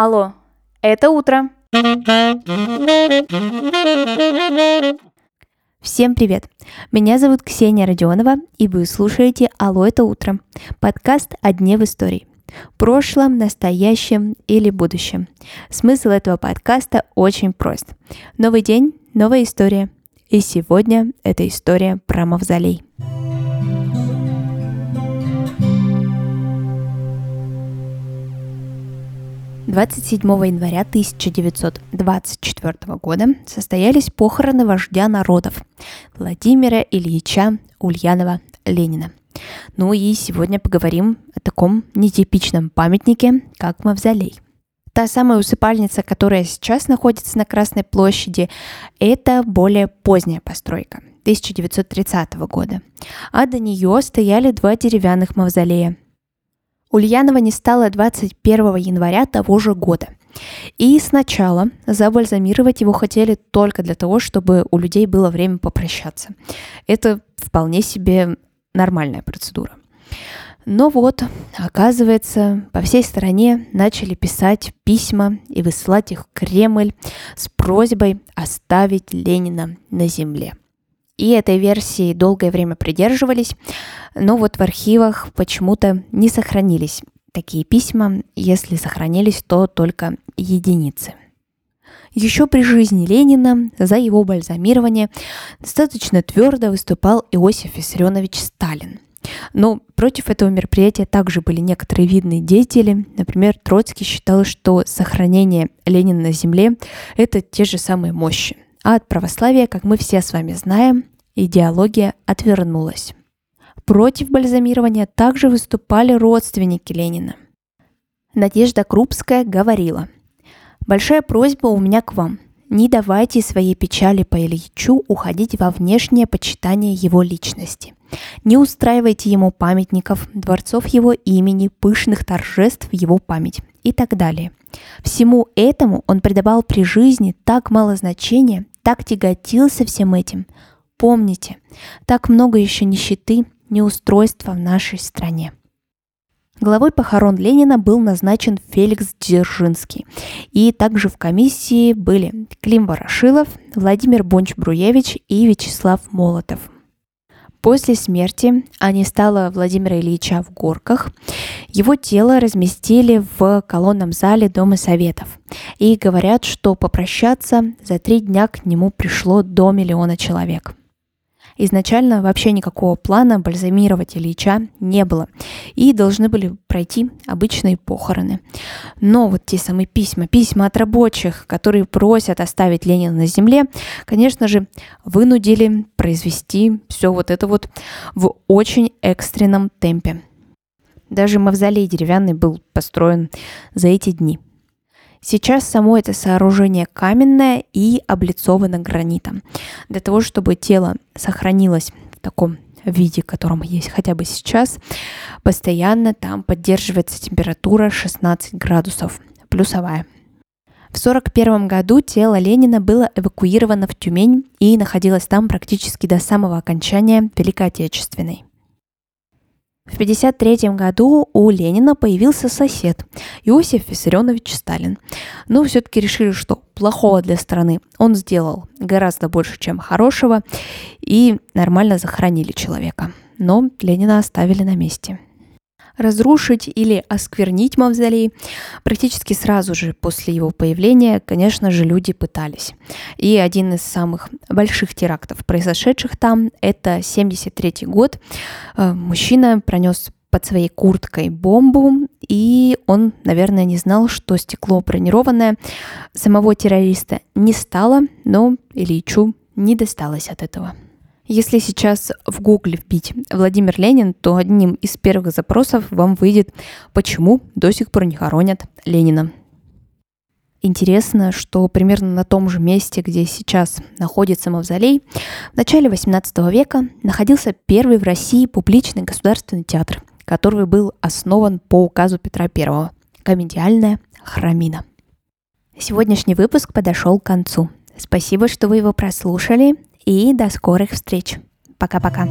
Алло, это утро. Всем привет! Меня зовут Ксения Родионова, и вы слушаете «Алло, это утро» – подкаст о дне в истории. Прошлом, настоящем или будущем. Смысл этого подкаста очень прост. Новый день, новая история. И сегодня это история про мавзолей. 27 января 1924 года состоялись похороны вождя народов Владимира Ильича Ульянова Ленина. Ну и сегодня поговорим о таком нетипичном памятнике, как Мавзолей. Та самая усыпальница, которая сейчас находится на Красной площади, это более поздняя постройка 1930 года. А до нее стояли два деревянных мавзолея – Ульянова не стало 21 января того же года. И сначала забальзамировать его хотели только для того, чтобы у людей было время попрощаться. Это вполне себе нормальная процедура. Но вот, оказывается, по всей стране начали писать письма и высылать их в Кремль с просьбой оставить Ленина на земле. И этой версии долгое время придерживались, но вот в архивах почему-то не сохранились такие письма, если сохранились, то только единицы. Еще при жизни Ленина за его бальзамирование достаточно твердо выступал Иосиф Виссарионович Сталин. Но против этого мероприятия также были некоторые видные деятели. Например, Троцкий считал, что сохранение Ленина на земле – это те же самые мощи. А от православия, как мы все с вами знаем, идеология отвернулась. Против бальзамирования также выступали родственники Ленина. Надежда Крупская говорила, «Большая просьба у меня к вам. Не давайте своей печали по Ильичу уходить во внешнее почитание его личности. Не устраивайте ему памятников, дворцов его имени, пышных торжеств его память и так далее. Всему этому он придавал при жизни так мало значения, так тяготился всем этим. Помните, так много еще нищеты, неустройства в нашей стране. Главой похорон Ленина был назначен Феликс Дзержинский. И также в комиссии были Клим Ворошилов, Владимир Бонч-Бруевич и Вячеслав Молотов. После смерти, а не стало Владимира Ильича в Горках, его тело разместили в колонном зале Дома Советов. И говорят, что попрощаться за три дня к нему пришло до миллиона человек. Изначально вообще никакого плана бальзамировать Ильича не было, и должны были пройти обычные похороны. Но вот те самые письма, письма от рабочих, которые просят оставить Ленина на земле, конечно же, вынудили произвести все вот это вот в очень экстренном темпе. Даже мавзолей деревянный был построен за эти дни – Сейчас само это сооружение каменное и облицовано гранитом. Для того, чтобы тело сохранилось в таком виде, котором есть хотя бы сейчас, постоянно там поддерживается температура 16 градусов, плюсовая. В 1941 году тело Ленина было эвакуировано в Тюмень и находилось там практически до самого окончания Великой Отечественной. В 1953 году у Ленина появился сосед Иосиф Виссарионович Сталин. Но все-таки решили, что плохого для страны он сделал гораздо больше, чем хорошего, и нормально захоронили человека. Но Ленина оставили на месте разрушить или осквернить мавзолей. Практически сразу же после его появления, конечно же, люди пытались. И один из самых больших терактов, произошедших там, это 73 год. Э, мужчина пронес под своей курткой бомбу, и он, наверное, не знал, что стекло бронированное самого террориста не стало, но Ильичу не досталось от этого. Если сейчас в Гугле вбить Владимир Ленин, то одним из первых запросов вам выйдет, почему до сих пор не хоронят Ленина. Интересно, что примерно на том же месте, где сейчас находится мавзолей, в начале XVIII века находился первый в России публичный государственный театр, который был основан по указу Петра I – комедиальная храмина. Сегодняшний выпуск подошел к концу. Спасибо, что вы его прослушали и до скорых встреч. Пока-пока.